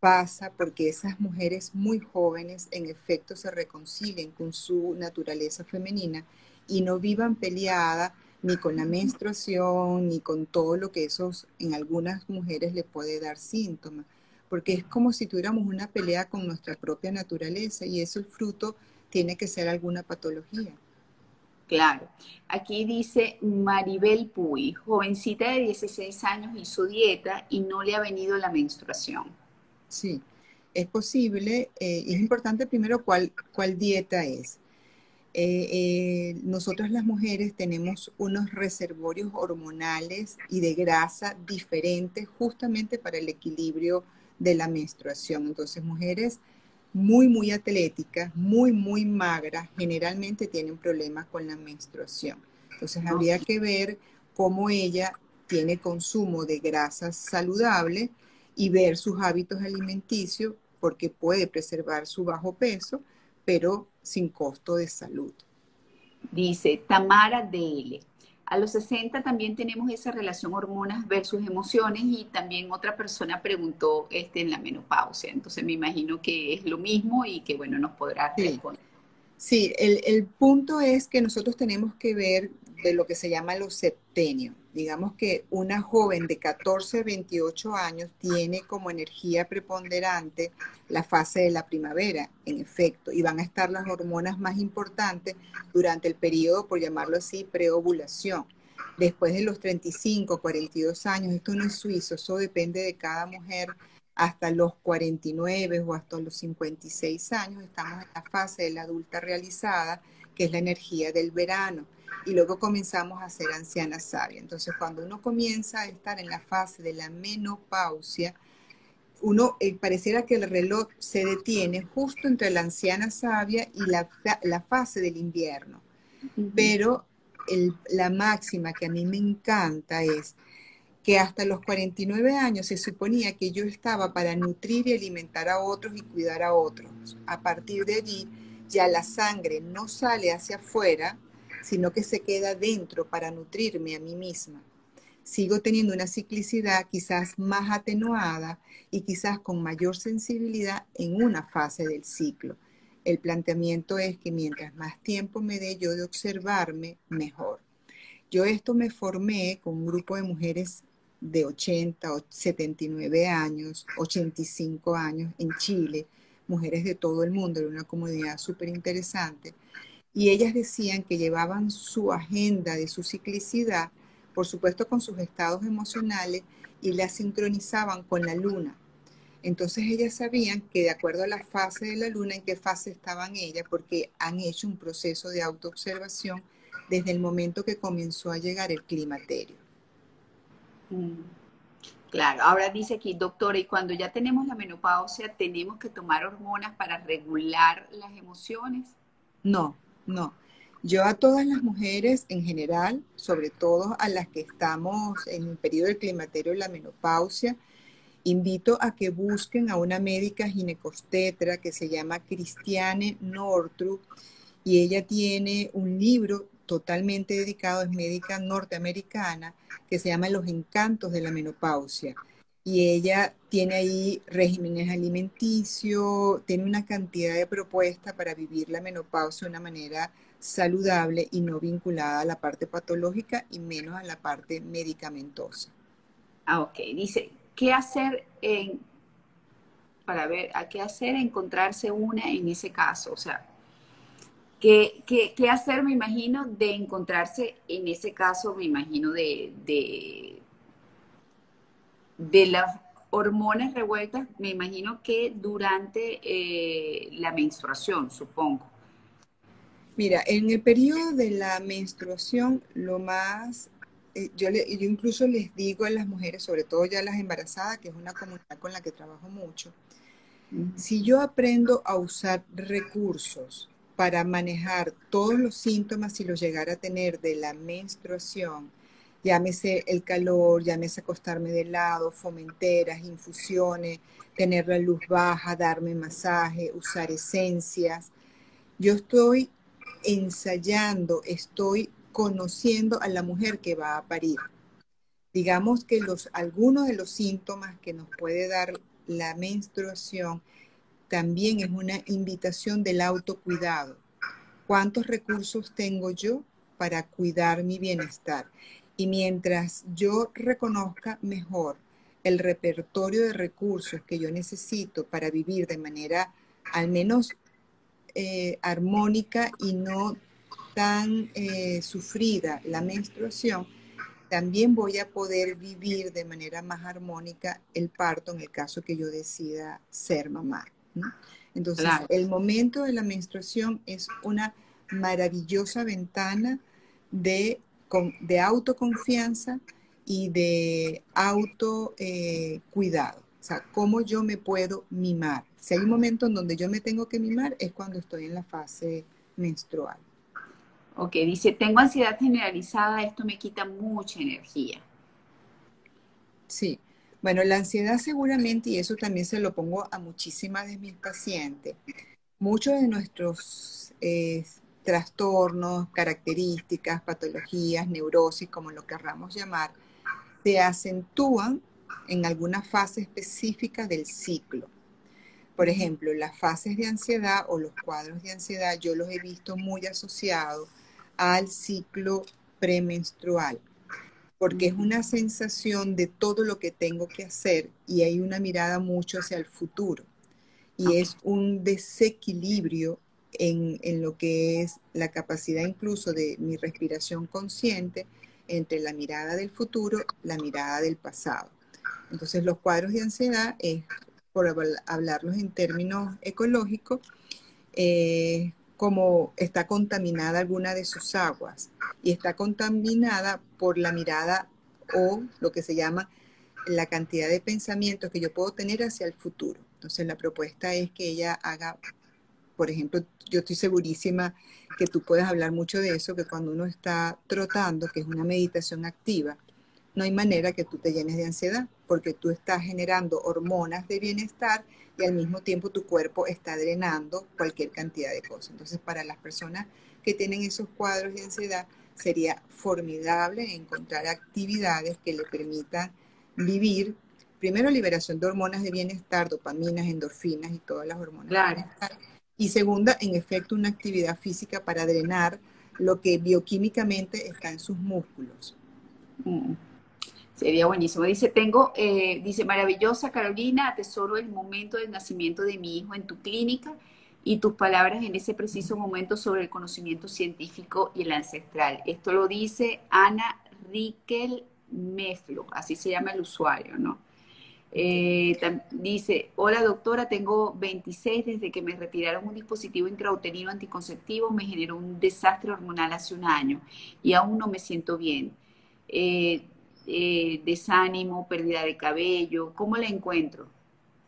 pasa porque esas mujeres muy jóvenes en efecto se reconcilien con su naturaleza femenina y no vivan peleada ni con la menstruación, ni con todo lo que esos en algunas mujeres le puede dar síntomas porque es como si tuviéramos una pelea con nuestra propia naturaleza y eso el fruto tiene que ser alguna patología. Claro. Aquí dice Maribel Puy, jovencita de 16 años hizo dieta y no le ha venido la menstruación. Sí, es posible. Eh, es importante primero cuál, cuál dieta es. Eh, eh, nosotros las mujeres tenemos unos reservorios hormonales y de grasa diferentes justamente para el equilibrio de la menstruación. Entonces, mujeres muy, muy atléticas, muy, muy magras, generalmente tienen problemas con la menstruación. Entonces, habría que ver cómo ella tiene consumo de grasas saludables y ver sus hábitos alimenticios, porque puede preservar su bajo peso, pero sin costo de salud. Dice Tamara DL. A los 60 también tenemos esa relación hormonas versus emociones y también otra persona preguntó este, en la menopausia. Entonces me imagino que es lo mismo y que bueno, nos podrá responder. Sí, el, el punto es que nosotros tenemos que ver de lo que se llama los septenios. Digamos que una joven de 14 a 28 años tiene como energía preponderante la fase de la primavera, en efecto, y van a estar las hormonas más importantes durante el periodo, por llamarlo así, preovulación. Después de los 35, 42 años, esto no es suizo, eso depende de cada mujer, hasta los 49 o hasta los 56 años, estamos en la fase de la adulta realizada, que es la energía del verano y luego comenzamos a ser anciana sabia. Entonces, cuando uno comienza a estar en la fase de la menopausia, uno eh, pareciera que el reloj se detiene justo entre la anciana sabia y la, la fase del invierno. Pero la máxima que a mí me encanta es que hasta los 49 años se suponía que yo estaba para nutrir y alimentar a otros y cuidar a otros. A partir de allí ya la sangre no sale hacia afuera, sino que se queda dentro para nutrirme a mí misma. Sigo teniendo una ciclicidad quizás más atenuada y quizás con mayor sensibilidad en una fase del ciclo. El planteamiento es que mientras más tiempo me dé yo de observarme, mejor. Yo esto me formé con un grupo de mujeres de 80, 79 años, 85 años en Chile, mujeres de todo el mundo, era una comunidad súper interesante. Y ellas decían que llevaban su agenda de su ciclicidad, por supuesto con sus estados emocionales, y la sincronizaban con la luna. Entonces ellas sabían que de acuerdo a la fase de la luna, en qué fase estaban ellas, porque han hecho un proceso de autoobservación desde el momento que comenzó a llegar el climaterio. Mm. Claro, ahora dice aquí, doctora, y cuando ya tenemos la menopausia, ¿tenemos que tomar hormonas para regular las emociones? No, no. Yo a todas las mujeres en general, sobre todo a las que estamos en el periodo del climaterio y la menopausia, invito a que busquen a una médica ginecostetra que se llama Cristiane Nortrup y ella tiene un libro totalmente dedicado, es médica norteamericana, que se llama Los Encantos de la Menopausia. Y ella tiene ahí regímenes alimenticios, tiene una cantidad de propuestas para vivir la menopausia de una manera saludable y no vinculada a la parte patológica y menos a la parte medicamentosa. Ah, ok. Dice, ¿qué hacer en, para ver, a qué hacer encontrarse una en ese caso? O sea, ¿Qué, qué, hacer, me imagino, de encontrarse en ese caso, me imagino, de, de, las hormonas revueltas, me imagino que durante eh, la menstruación, supongo? Mira, en el periodo de la menstruación, lo más, eh, yo, yo incluso les digo a las mujeres, sobre todo ya las embarazadas, que es una comunidad con la que trabajo mucho, si yo aprendo a usar recursos para manejar todos los síntomas si los llegara a tener de la menstruación, llámese el calor, llámese acostarme de lado, fomenteras, infusiones, tener la luz baja, darme masaje, usar esencias. Yo estoy ensayando, estoy conociendo a la mujer que va a parir. Digamos que los, algunos de los síntomas que nos puede dar la menstruación también es una invitación del autocuidado. ¿Cuántos recursos tengo yo para cuidar mi bienestar? Y mientras yo reconozca mejor el repertorio de recursos que yo necesito para vivir de manera al menos eh, armónica y no tan eh, sufrida la menstruación, también voy a poder vivir de manera más armónica el parto en el caso que yo decida ser mamá. Entonces, el momento de la menstruación es una maravillosa ventana de, de autoconfianza y de autocuidado. Eh, cuidado. o sea, cómo yo me puedo mimar. Si hay un momento en donde yo me tengo que mimar es cuando estoy en la fase menstrual. Ok, dice, tengo ansiedad generalizada, esto me quita mucha energía. Sí, bueno, la ansiedad seguramente, y eso también se lo pongo a muchísimas de mis pacientes, muchos de nuestros eh, trastornos, características, patologías, neurosis, como lo querramos llamar, se acentúan en alguna fase específica del ciclo. Por ejemplo, las fases de ansiedad o los cuadros de ansiedad yo los he visto muy asociados al ciclo premenstrual porque es una sensación de todo lo que tengo que hacer y hay una mirada mucho hacia el futuro. Y es un desequilibrio en, en, lo que es la capacidad incluso de mi respiración consciente entre la mirada del futuro, la mirada del pasado. Entonces los cuadros de ansiedad es, por hablarlos en términos ecológicos, eh, como está contaminada alguna de sus aguas y está contaminada por la mirada o lo que se llama la cantidad de pensamientos que yo puedo tener hacia el futuro. Entonces la propuesta es que ella haga por ejemplo, yo estoy segurísima que tú puedes hablar mucho de eso, que cuando uno está trotando, que es una meditación activa, no hay manera que tú te llenes de ansiedad, porque tú estás generando hormonas de bienestar y al mismo tiempo tu cuerpo está drenando cualquier cantidad de cosas. Entonces, para las personas que tienen esos cuadros de ansiedad, sería formidable encontrar actividades que le permitan vivir, primero, liberación de hormonas de bienestar, dopaminas, endorfinas y todas las hormonas de bienestar. Y segunda, en efecto, una actividad física para drenar lo que bioquímicamente está en sus músculos. Mm. Sería buenísimo. Dice, tengo, eh, dice, maravillosa Carolina, atesoro el momento del nacimiento de mi hijo en tu clínica y tus palabras en ese preciso momento sobre el conocimiento científico y el ancestral. Esto lo dice Ana Riquel Meflo, así se llama el usuario, ¿no? Eh, dice, hola doctora, tengo 26, desde que me retiraron un dispositivo intrauterino anticonceptivo me generó un desastre hormonal hace un año y aún no me siento bien. Eh, eh, desánimo, pérdida de cabello, ¿cómo la encuentro?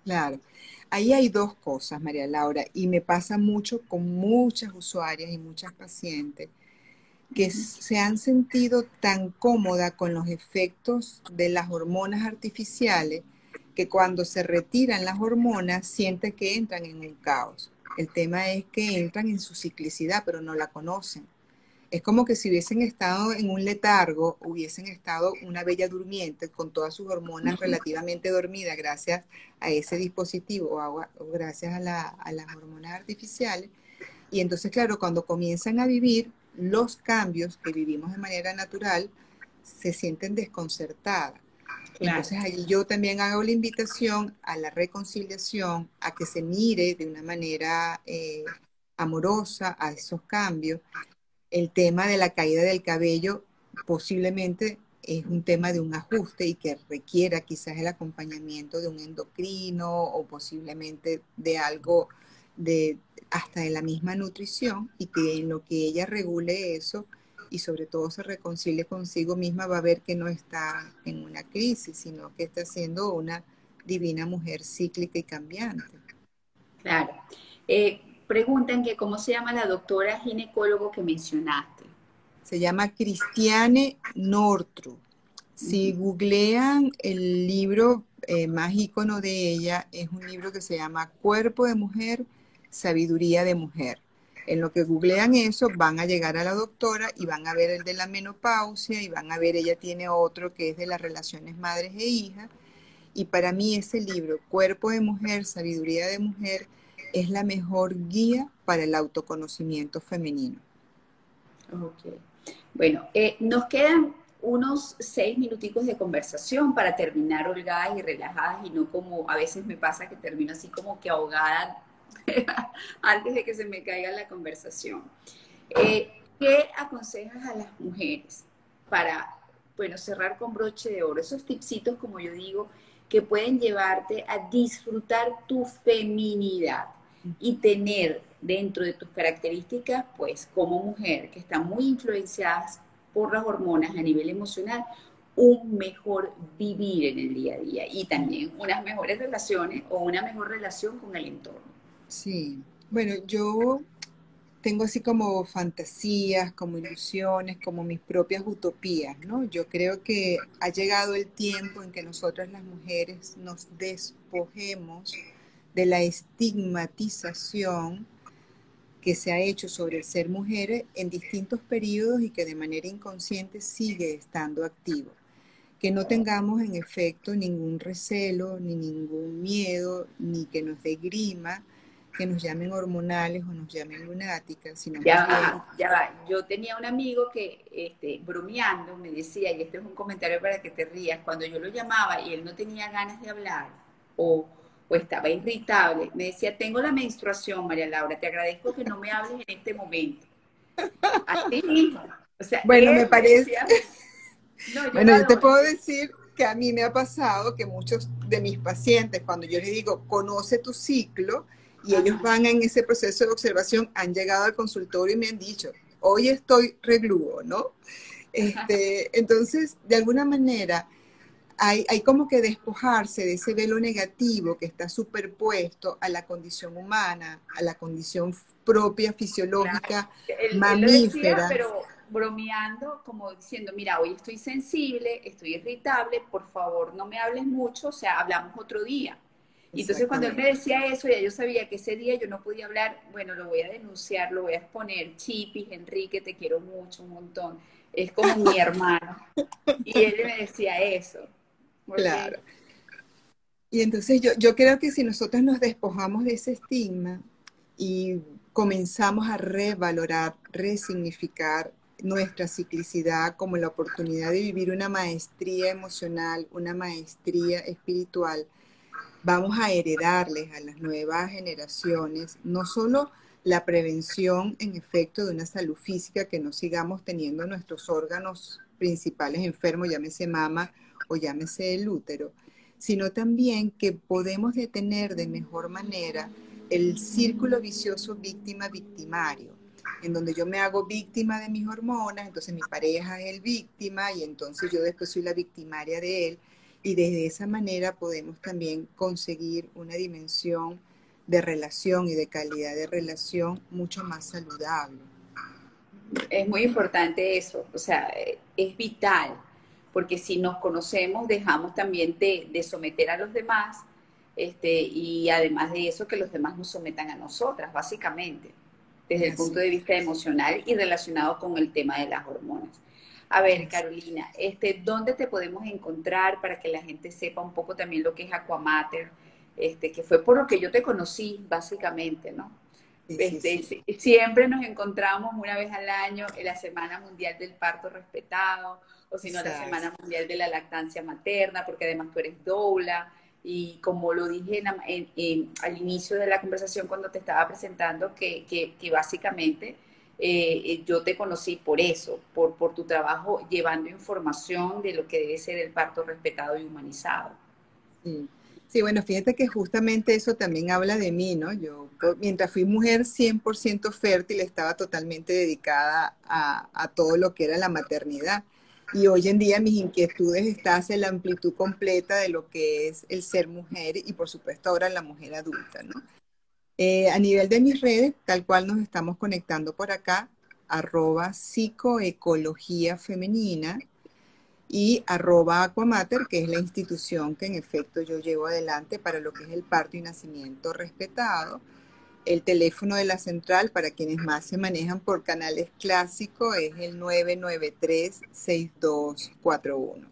Claro, ahí hay dos cosas, María Laura, y me pasa mucho con muchas usuarias y muchas pacientes que se han sentido tan cómoda con los efectos de las hormonas artificiales que cuando se retiran las hormonas sienten que entran en un caos. El tema es que entran en su ciclicidad, pero no la conocen. Es como que si hubiesen estado en un letargo, hubiesen estado una bella durmiente con todas sus hormonas relativamente dormidas gracias a ese dispositivo o, gracias a, a las hormonas artificiales. Y entonces, claro, cuando comienzan a vivir los cambios que vivimos de manera natural, se sienten desconcertadas. Entonces ahí yo también hago la invitación a la reconciliación, a que se mire de una manera eh, amorosa a esos cambios. El tema de la caída del cabello posiblemente es un tema de un ajuste y que requiera quizás el acompañamiento de un endocrino o posiblemente de algo de hasta de la misma nutrición y que en lo que ella regule eso y sobre todo se reconcilie consigo misma, va a ver que no está en una crisis, sino que está siendo una divina mujer cíclica y cambiante. Claro. Eh, preguntan que cómo se llama la doctora ginecólogo que mencionaste. Se llama Cristiane Nortru. Si googlean el libro eh, más ícono de ella, es un libro que se llama Cuerpo de Mujer, Sabiduría de Mujer. En lo que googlean eso, van a llegar a la doctora y van a ver el de la menopausia y van a ver, ella tiene otro que es de las relaciones madres e hijas. Y para mí ese libro, Cuerpo de Mujer, Sabiduría de Mujer, es la mejor guía para el autoconocimiento femenino. Ok. Bueno, eh, nos quedan unos seis minuticos de conversación para terminar holgadas y relajadas y no como a veces me pasa que termino así como que ahogada antes de que se me caiga la conversación. Eh, ¿Qué aconsejas a las mujeres para, bueno, cerrar con broche de oro? Esos tipsitos, como yo digo, que pueden llevarte a disfrutar tu feminidad y tener dentro de tus características, pues como mujer, que están muy influenciadas por las hormonas a nivel emocional, un mejor vivir en el día a día y también unas mejores relaciones o una mejor relación con el entorno. Sí, bueno, yo tengo así como fantasías, como ilusiones, como mis propias utopías, ¿no? Yo creo que ha llegado el tiempo en que nosotras las mujeres nos despojemos de la estigmatización que se ha hecho sobre el ser mujeres en distintos periodos y que de manera inconsciente sigue estando activo. Que no tengamos en efecto ningún recelo, ni ningún miedo, ni que nos dé grima que nos llamen hormonales o nos llamen lunáticas, sino ya va, ya va. Yo tenía un amigo que, este, bromeando, me decía, y este es un comentario para que te rías, cuando yo lo llamaba y él no tenía ganas de hablar o, o estaba irritable, me decía, tengo la menstruación, María Laura, te agradezco que no me hables en este momento. Así mismo. O sea, bueno, me parece... bueno, yo te puedo decir que a mí me ha pasado que muchos de mis pacientes, cuando yo les digo, conoce tu ciclo, y ellos van en ese proceso de observación, han llegado al consultorio y me han dicho, hoy estoy regluo, ¿no? Este, entonces, de alguna manera, hay, hay, como que despojarse de ese velo negativo que está superpuesto a la condición humana, a la condición propia, fisiológica, mamífera. pero bromeando, como diciendo, mira, hoy estoy sensible, estoy irritable, por favor no me hables mucho, o sea, hablamos otro día. Y entonces cuando él me decía eso, ya yo sabía que ese día yo no podía hablar, bueno, lo voy a denunciar, lo voy a exponer, Chipis, Enrique, te quiero mucho, un montón, es como mi hermano. Y él me decía eso. Claro. Y entonces yo, yo creo que si nosotros nos despojamos de ese estigma y comenzamos a revalorar, resignificar nuestra ciclicidad como la oportunidad de vivir una maestría emocional, una maestría espiritual, vamos a heredarles a las nuevas generaciones no solo la prevención en efecto de una salud física, que no sigamos teniendo nuestros órganos principales enfermos, llámese mama o llámese el útero, sino también que podemos detener de mejor manera el círculo vicioso víctima-victimario, en donde yo me hago víctima de mis hormonas, entonces mi pareja es el víctima y entonces yo después soy la victimaria de él y desde esa manera podemos también conseguir una dimensión de relación y de calidad de relación mucho más saludable. Es muy importante eso, o sea, es vital, porque si nos conocemos dejamos también de, someter a los demás este, y además de eso que los demás nos sometan a nosotras, básicamente, desde el punto de vista emocional y relacionado con el tema de las hormonas. A ver, Carolina, este, ¿dónde te podemos encontrar para que la gente sepa un poco también lo que es Aquamater? Este, que fue por lo que yo te conocí, básicamente, ¿no? Este, siempre nos encontramos una vez al año en la Semana Mundial del Parto Respetado, o si no, la Semana Mundial de la Lactancia Materna, porque además tú eres doula. Y como lo dije al inicio de la conversación cuando te estaba presentando, que, que, que básicamente eh, yo te conocí por eso, por, tu trabajo llevando información de lo que debe ser el parto respetado y humanizado. Sí. bueno, fíjate que justamente eso también habla de mí, ¿no? Yo, mientras fui mujer 100% fértil, estaba totalmente dedicada a, a, todo lo que era la maternidad. Y hoy en día mis inquietudes están en la amplitud completa de lo que es el ser mujer y por supuesto ahora la mujer adulta, ¿no? Eh, a nivel de mis redes, tal cual nos estamos conectando por acá, arroba psicoecología femenina y arroba Aquamater, que es la institución que en efecto yo llevo adelante para lo que es el parto y nacimiento respetado. El teléfono de la central para quienes más se manejan por canales clásicos es el 993-6241.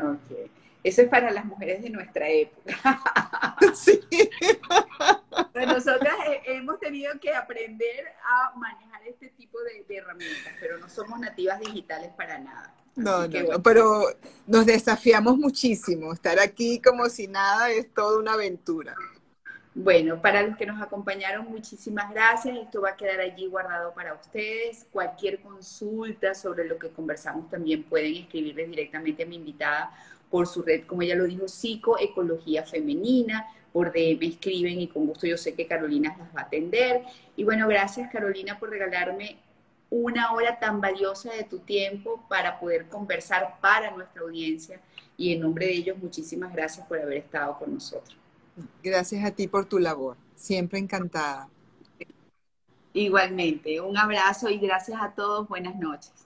Ok. Eso es para las mujeres de nuestra época. Sí. nosotras hemos tenido que aprender a manejar este tipo de, herramientas, pero no somos nativas digitales para nada. No, no, pero nos desafiamos muchísimo. Estar aquí como si nada es toda una aventura. Bueno, para los que nos acompañaron, muchísimas gracias. Esto va a quedar allí guardado para ustedes. Cualquier consulta sobre lo que conversamos también pueden escribirles directamente a mi invitada por su red, como ella lo dijo, psicoecología femenina, por DM escriben y con gusto yo sé que Carolina las va a atender. Y bueno, gracias Carolina por regalarme una hora tan valiosa de tu tiempo para poder conversar para nuestra audiencia y en nombre de ellos muchísimas gracias por haber estado con nosotros. Gracias a ti por tu labor, siempre encantada. Igualmente, un abrazo y gracias a todos, buenas noches.